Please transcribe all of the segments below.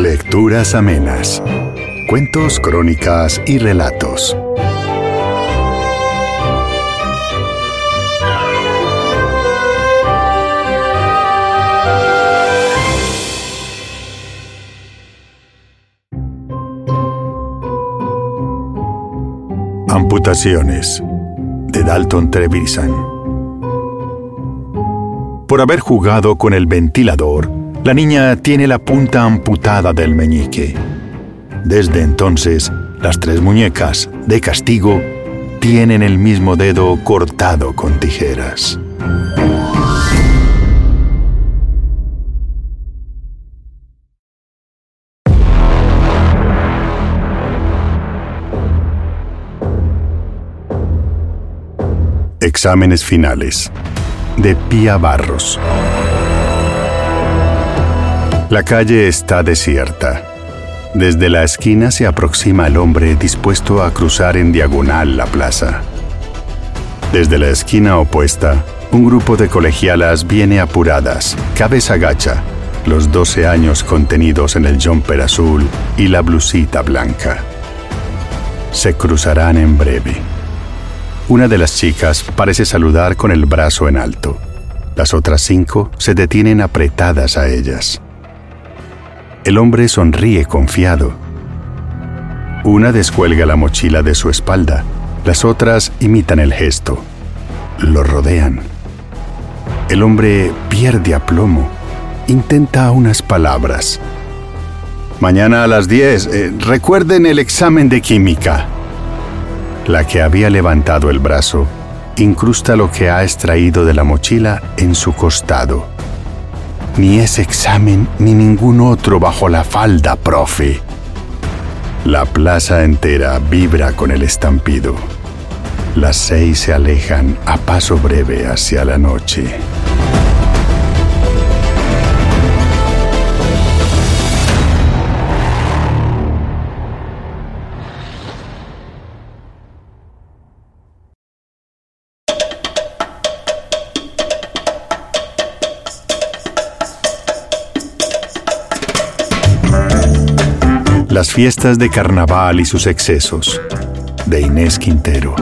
Lecturas amenas. Cuentos, crónicas y relatos. Amputaciones de Dalton Trevisan. Por haber jugado con el ventilador, la niña tiene la punta amputada del meñique. Desde entonces, las tres muñecas, de castigo, tienen el mismo dedo cortado con tijeras. Exámenes finales de Pía Barros. La calle está desierta. Desde la esquina se aproxima el hombre dispuesto a cruzar en diagonal la plaza. Desde la esquina opuesta, un grupo de colegialas viene apuradas, cabeza gacha, los 12 años contenidos en el jumper azul y la blusita blanca. Se cruzarán en breve. Una de las chicas parece saludar con el brazo en alto. Las otras cinco se detienen apretadas a ellas. El hombre sonríe confiado. Una descuelga la mochila de su espalda. Las otras imitan el gesto. Lo rodean. El hombre pierde aplomo. Intenta unas palabras. Mañana a las 10, eh, recuerden el examen de química. La que había levantado el brazo incrusta lo que ha extraído de la mochila en su costado. Ni ese examen ni ningún otro bajo la falda, profe. La plaza entera vibra con el estampido. Las seis se alejan a paso breve hacia la noche. Las fiestas de carnaval y sus excesos, de Inés Quintero.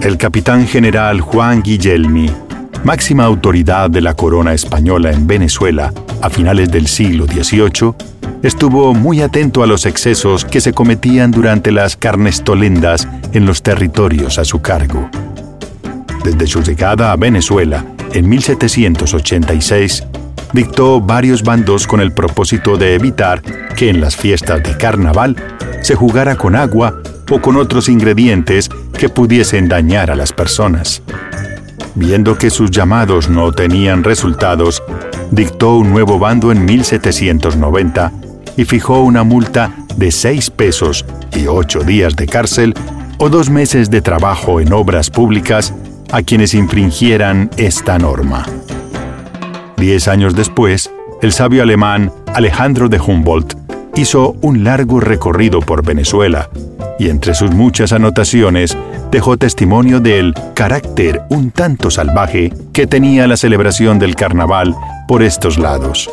El capitán general Juan Guillelmi, máxima autoridad de la corona española en Venezuela a finales del siglo XVIII, estuvo muy atento a los excesos que se cometían durante las carnestolendas en los territorios a su cargo. Desde su llegada a Venezuela en 1786, dictó varios bandos con el propósito de evitar que en las fiestas de carnaval se jugara con agua o con otros ingredientes que pudiesen dañar a las personas. Viendo que sus llamados no tenían resultados, dictó un nuevo bando en 1790 y fijó una multa de seis pesos y ocho días de cárcel o dos meses de trabajo en obras públicas a quienes infringieran esta norma. Diez años después, el sabio alemán Alejandro de Humboldt hizo un largo recorrido por Venezuela y entre sus muchas anotaciones dejó testimonio del carácter un tanto salvaje que tenía la celebración del carnaval por estos lados.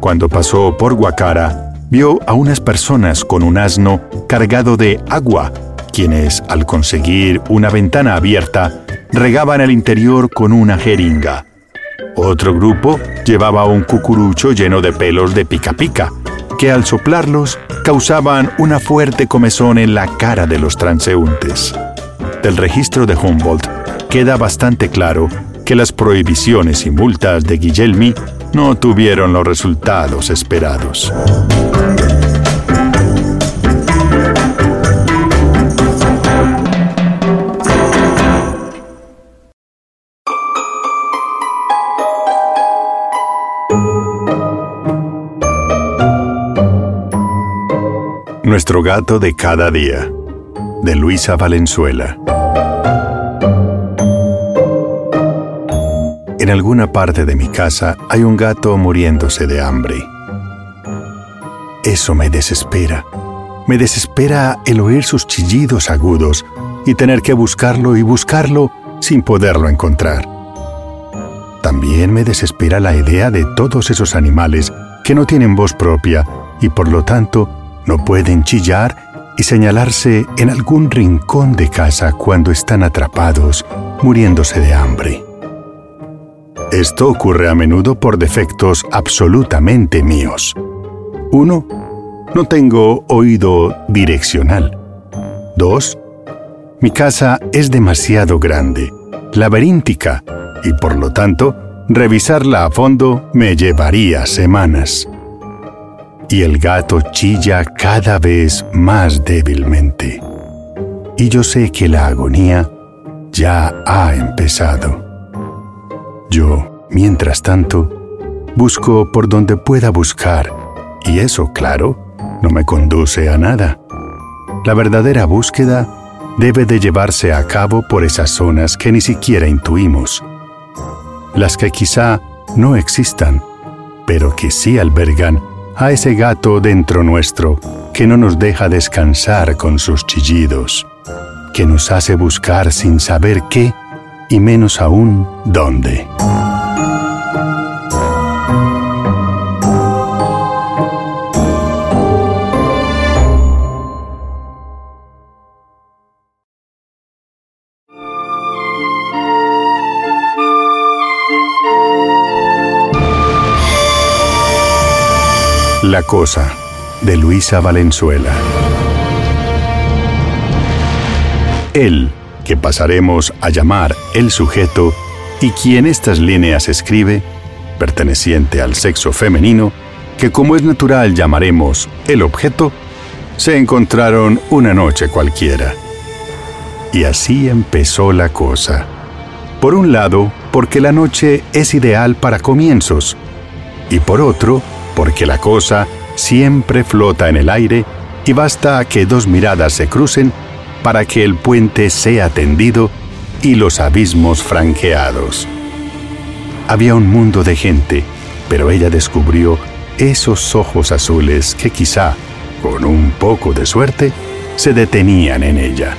Cuando pasó por Guacara, vio a unas personas con un asno cargado de agua, quienes, al conseguir una ventana abierta, regaban el interior con una jeringa. Otro grupo llevaba un cucurucho lleno de pelos de pica pica, que al soplarlos causaban una fuerte comezón en la cara de los transeúntes. Del registro de Humboldt queda bastante claro que las prohibiciones y multas de Guilhelmi no tuvieron los resultados esperados. Nuestro gato de cada día, de Luisa Valenzuela. En alguna parte de mi casa hay un gato muriéndose de hambre. Eso me desespera. Me desespera el oír sus chillidos agudos y tener que buscarlo y buscarlo sin poderlo encontrar. También me desespera la idea de todos esos animales que no tienen voz propia y por lo tanto no pueden chillar y señalarse en algún rincón de casa cuando están atrapados, muriéndose de hambre. Esto ocurre a menudo por defectos absolutamente míos. Uno, no tengo oído direccional. Dos, mi casa es demasiado grande, laberíntica, y por lo tanto, revisarla a fondo me llevaría semanas y el gato chilla cada vez más débilmente. Y yo sé que la agonía ya ha empezado. Yo, mientras tanto, busco por donde pueda buscar, y eso, claro, no me conduce a nada. La verdadera búsqueda debe de llevarse a cabo por esas zonas que ni siquiera intuimos, las que quizá no existan, pero que sí albergan a ese gato dentro nuestro que no nos deja descansar con sus chillidos, que nos hace buscar sin saber qué y menos aún dónde. La Cosa, de Luisa Valenzuela. Él, que pasaremos a llamar el sujeto, y quien estas líneas escribe, perteneciente al sexo femenino, que como es natural llamaremos el objeto, se encontraron una noche cualquiera. Y así empezó la cosa. Por un lado, porque la noche es ideal para comienzos, y por otro, porque la cosa siempre flota en el aire y basta que dos miradas se crucen para que el puente sea tendido y los abismos franqueados. Había un mundo de gente, pero ella descubrió esos ojos azules que quizá, con un poco de suerte, se detenían en ella.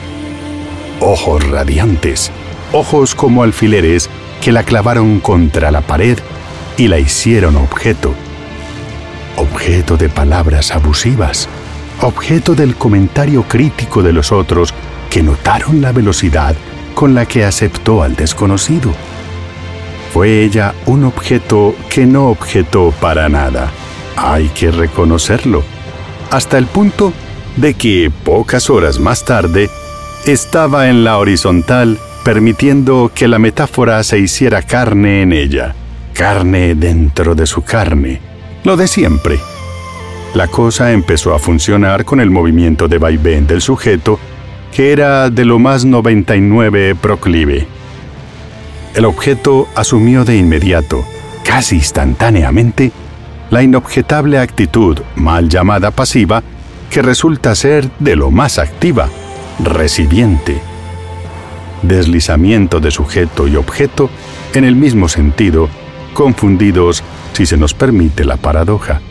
Ojos radiantes, ojos como alfileres que la clavaron contra la pared y la hicieron objeto objeto de palabras abusivas, objeto del comentario crítico de los otros que notaron la velocidad con la que aceptó al desconocido. Fue ella un objeto que no objetó para nada. Hay que reconocerlo. Hasta el punto de que pocas horas más tarde estaba en la horizontal permitiendo que la metáfora se hiciera carne en ella, carne dentro de su carne lo de siempre. La cosa empezó a funcionar con el movimiento de vaivén del sujeto, que era de lo más 99 proclive. El objeto asumió de inmediato, casi instantáneamente, la inobjetable actitud mal llamada pasiva que resulta ser de lo más activa, recibiente. Deslizamiento de sujeto y objeto en el mismo sentido, confundidos si se nos permite la paradoja.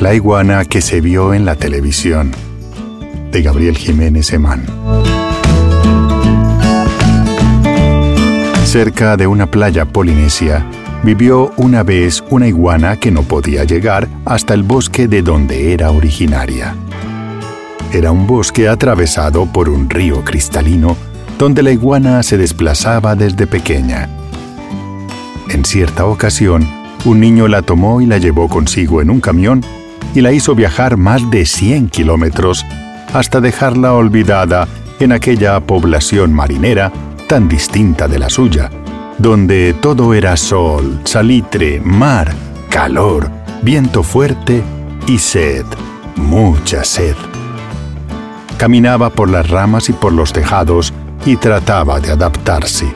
La iguana que se vio en la televisión, de Gabriel Jiménez Emán. Cerca de una playa polinesia, vivió una vez una iguana que no podía llegar hasta el bosque de donde era originaria. Era un bosque atravesado por un río cristalino donde la iguana se desplazaba desde pequeña. En cierta ocasión, un niño la tomó y la llevó consigo en un camión y la hizo viajar más de 100 kilómetros hasta dejarla olvidada en aquella población marinera tan distinta de la suya, donde todo era sol, salitre, mar, calor, viento fuerte y sed, mucha sed. Caminaba por las ramas y por los tejados y trataba de adaptarse.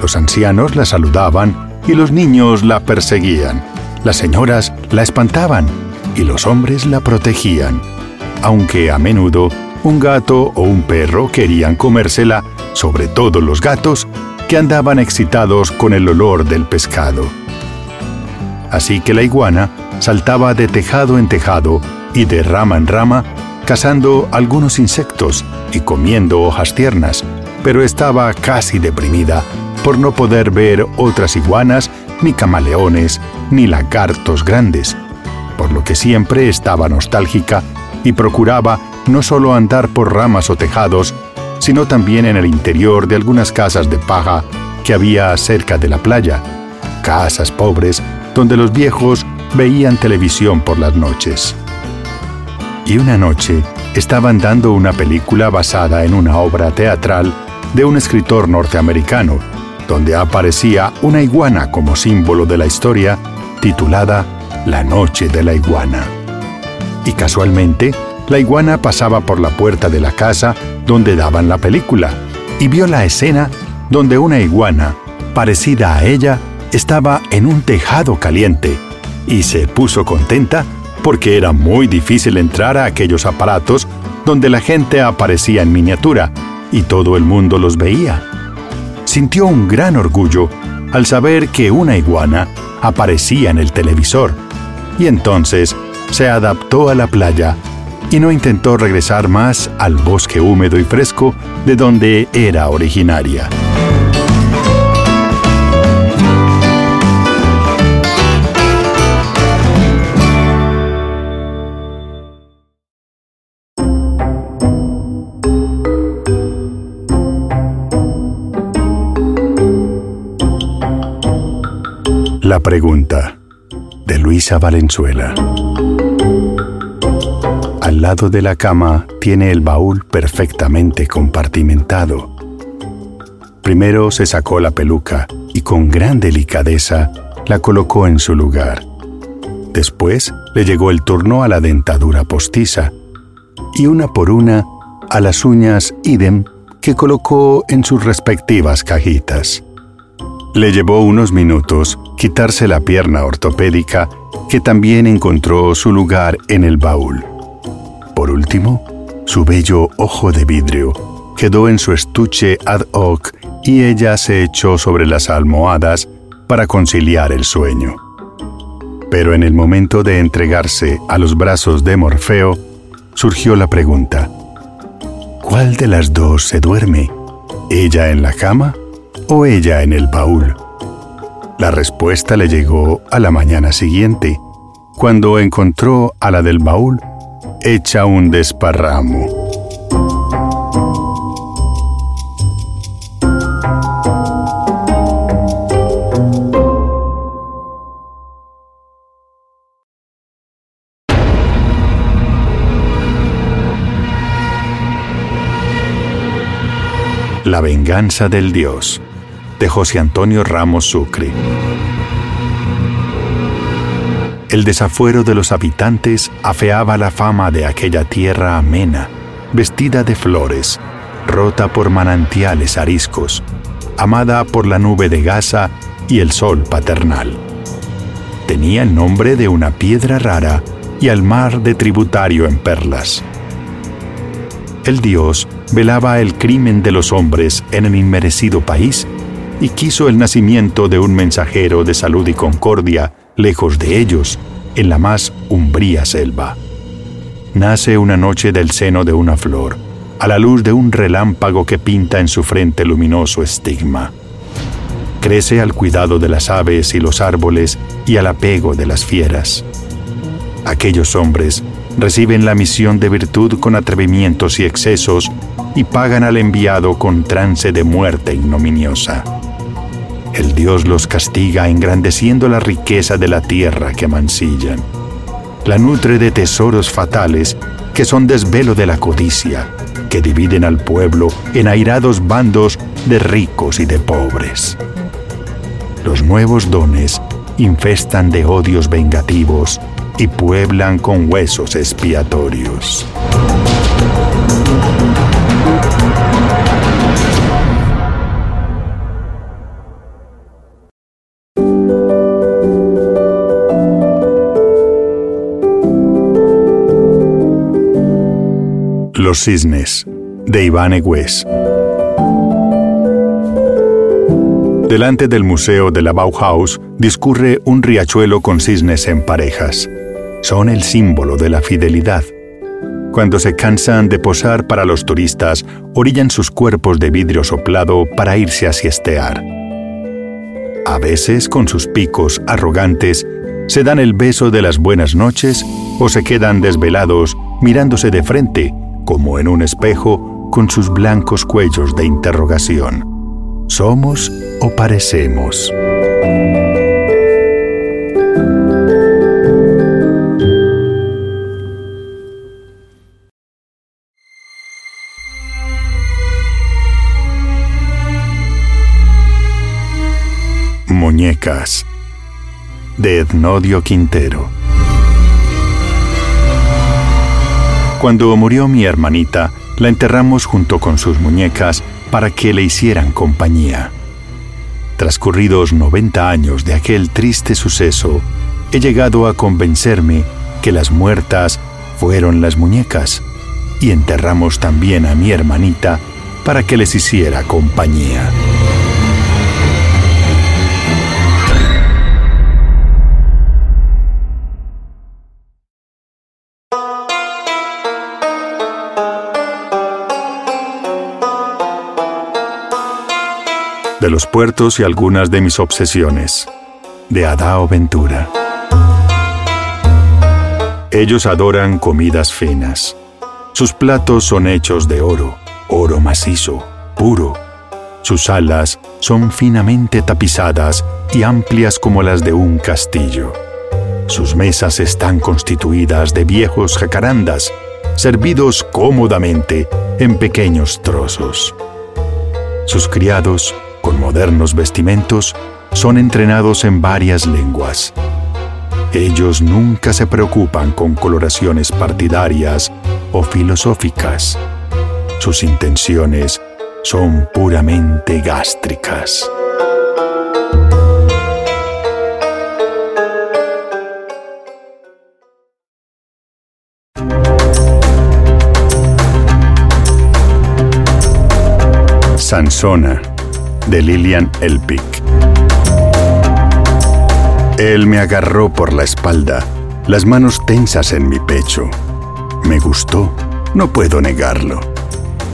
Los ancianos la saludaban y los niños la perseguían. Las señoras la espantaban y los hombres la protegían, aunque a menudo un gato o un perro querían comérsela, sobre todo los gatos, que andaban excitados con el olor del pescado. Así que la iguana saltaba de tejado en tejado y de rama en rama, cazando algunos insectos y comiendo hojas tiernas, pero estaba casi deprimida por no poder ver otras iguanas, ni camaleones, ni lagartos grandes, por lo que siempre estaba nostálgica y procuraba no solo andar por ramas o tejados, sino también en el interior de algunas casas de paja que había cerca de la playa, casas pobres donde los viejos veían televisión por las noches. Y una noche estaban dando una película basada en una obra teatral de un escritor norteamericano, donde aparecía una iguana como símbolo de la historia, titulada La Noche de la Iguana. Y casualmente, la iguana pasaba por la puerta de la casa donde daban la película y vio la escena donde una iguana, parecida a ella, estaba en un tejado caliente y se puso contenta porque era muy difícil entrar a aquellos aparatos donde la gente aparecía en miniatura y todo el mundo los veía. Sintió un gran orgullo al saber que una iguana aparecía en el televisor y entonces se adaptó a la playa y no intentó regresar más al bosque húmedo y fresco de donde era originaria. La pregunta de Luisa Valenzuela. Al lado de la cama tiene el baúl perfectamente compartimentado. Primero se sacó la peluca y con gran delicadeza la colocó en su lugar. Después le llegó el turno a la dentadura postiza y una por una a las uñas idem que colocó en sus respectivas cajitas. Le llevó unos minutos quitarse la pierna ortopédica que también encontró su lugar en el baúl. Por último, su bello ojo de vidrio quedó en su estuche ad hoc y ella se echó sobre las almohadas para conciliar el sueño. Pero en el momento de entregarse a los brazos de Morfeo, surgió la pregunta, ¿cuál de las dos se duerme? ¿Ella en la cama o ella en el baúl? La respuesta le llegó a la mañana siguiente, cuando encontró a la del baúl hecha un desparramo. La venganza del Dios, de José Antonio Ramos Sucre. El desafuero de los habitantes afeaba la fama de aquella tierra amena, vestida de flores, rota por manantiales ariscos, amada por la nube de gasa y el sol paternal. Tenía el nombre de una piedra rara y al mar de tributario en perlas. El dios velaba el crimen de los hombres en el inmerecido país y quiso el nacimiento de un mensajero de salud y concordia lejos de ellos, en la más umbría selva. Nace una noche del seno de una flor, a la luz de un relámpago que pinta en su frente luminoso estigma. Crece al cuidado de las aves y los árboles y al apego de las fieras. Aquellos hombres reciben la misión de virtud con atrevimientos y excesos y pagan al enviado con trance de muerte ignominiosa el Dios los castiga engrandeciendo la riqueza de la tierra que mancillan. La nutre de tesoros fatales que son desvelo de la codicia, que dividen al pueblo en airados bandos de ricos y de pobres. Los nuevos dones infestan de odios vengativos y pueblan con huesos expiatorios. Los cisnes, de Iván Egués. Delante del Museo de la Bauhaus discurre un riachuelo con cisnes en parejas. Son el símbolo de la fidelidad. Cuando se cansan de posar para los turistas, orillan sus cuerpos de vidrio soplado para irse a siestear. A veces, con sus picos arrogantes, se dan el beso de las buenas noches o se quedan desvelados mirándose de frente, como en un espejo, con sus blancos cuellos de interrogación. ¿Somos o parecemos? Muñecas de Ednodio Quintero Cuando murió mi hermanita, la enterramos junto con sus muñecas para que le hicieran compañía. Transcurridos 90 años de aquel triste suceso, he llegado a convencerme que las muertas fueron las muñecas y enterramos también a mi hermanita para que les hiciera compañía. De los puertos y algunas de mis obsesiones, de Adao Ventura. Ellos adoran comidas finas. Sus platos son hechos de oro, oro macizo, puro. Sus alas son finamente tapizadas y amplias como las de un castillo. Sus mesas están constituidas de viejos jacarandas, servidos cómodamente en pequeños trozos. Sus criados con modernos vestimentos, son entrenados en varias lenguas. Ellos nunca se preocupan con coloraciones partidarias o filosóficas. Sus intenciones son puramente gástricas. Sansona de Lilian Elpic. Él me agarró por la espalda, las manos tensas en mi pecho. Me gustó, no puedo negarlo.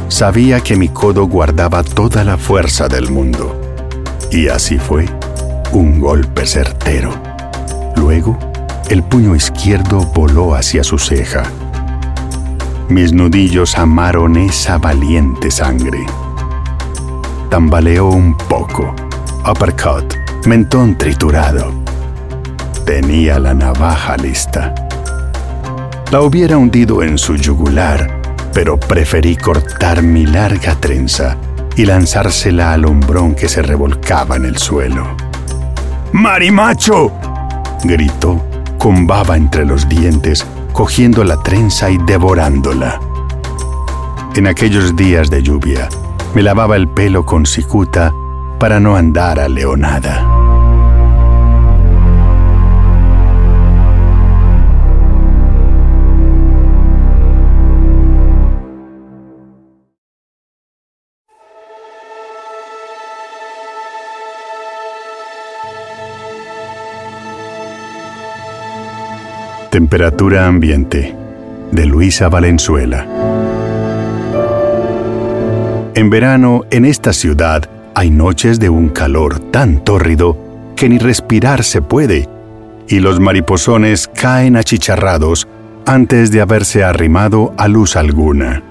Sabía que mi codo guardaba toda la fuerza del mundo. Y así fue, un golpe certero. Luego, el puño izquierdo voló hacia su ceja. Mis nudillos amaron esa valiente sangre tambaleó un poco. Uppercut, mentón triturado. Tenía la navaja lista. La hubiera hundido en su yugular, pero preferí cortar mi larga trenza y lanzársela al hombrón que se revolcaba en el suelo. ¡Marimacho! gritó, con baba entre los dientes, cogiendo la trenza y devorándola. En aquellos días de lluvia, me lavaba el pelo con cicuta para no andar a leonada. Temperatura ambiente de Luisa Valenzuela. En verano, en esta ciudad, hay noches de un calor tan tórrido que ni respirar se puede, y los mariposones caen achicharrados antes de haberse arrimado a luz alguna.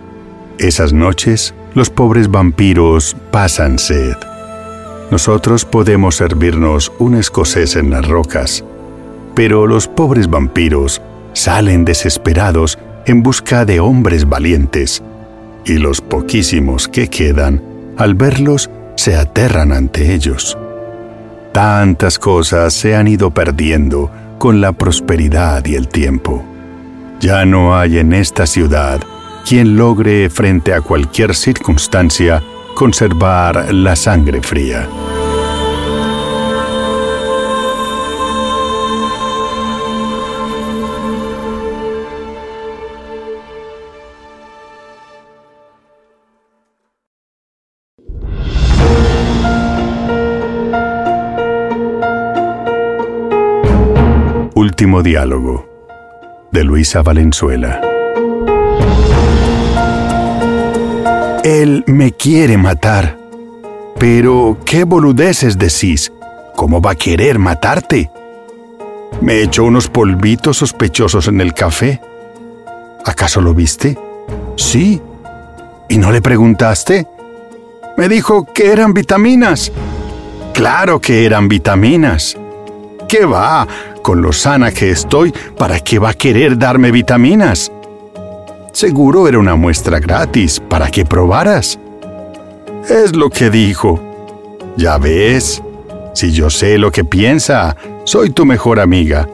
Esas noches, los pobres vampiros pasan sed. Nosotros podemos servirnos un escocés en las rocas, pero los pobres vampiros salen desesperados en busca de hombres valientes y los poquísimos que quedan, al verlos, se aterran ante ellos. Tantas cosas se han ido perdiendo con la prosperidad y el tiempo. Ya no hay en esta ciudad quien logre frente a cualquier circunstancia conservar la sangre fría. Diálogo de Luisa Valenzuela. Él me quiere matar. Pero, ¿qué boludeces decís? ¿Cómo va a querer matarte? Me echó unos polvitos sospechosos en el café. ¿Acaso lo viste? Sí. ¿Y no le preguntaste? Me dijo que eran vitaminas. Claro que eran vitaminas. ¿Qué va? Con lo sana que estoy, ¿para qué va a querer darme vitaminas? Seguro era una muestra gratis para que probaras. Es lo que dijo. Ya ves, si yo sé lo que piensa, soy tu mejor amiga.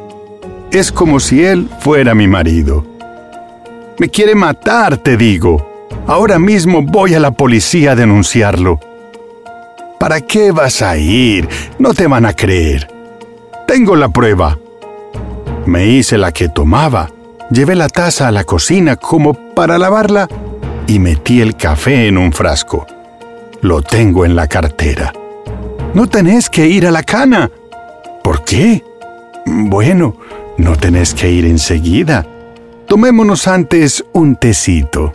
Es como si él fuera mi marido. Me quiere matar, te digo. Ahora mismo voy a la policía a denunciarlo. ¿Para qué vas a ir? No te van a creer. Tengo la prueba. Me hice la que tomaba Llevé la taza a la cocina como para lavarla y metí el café en un frasco. Lo tengo en la cartera. No tenés que ir a la cana. ¿Por qué? Bueno, no tenés que ir enseguida. Tomémonos antes un tecito.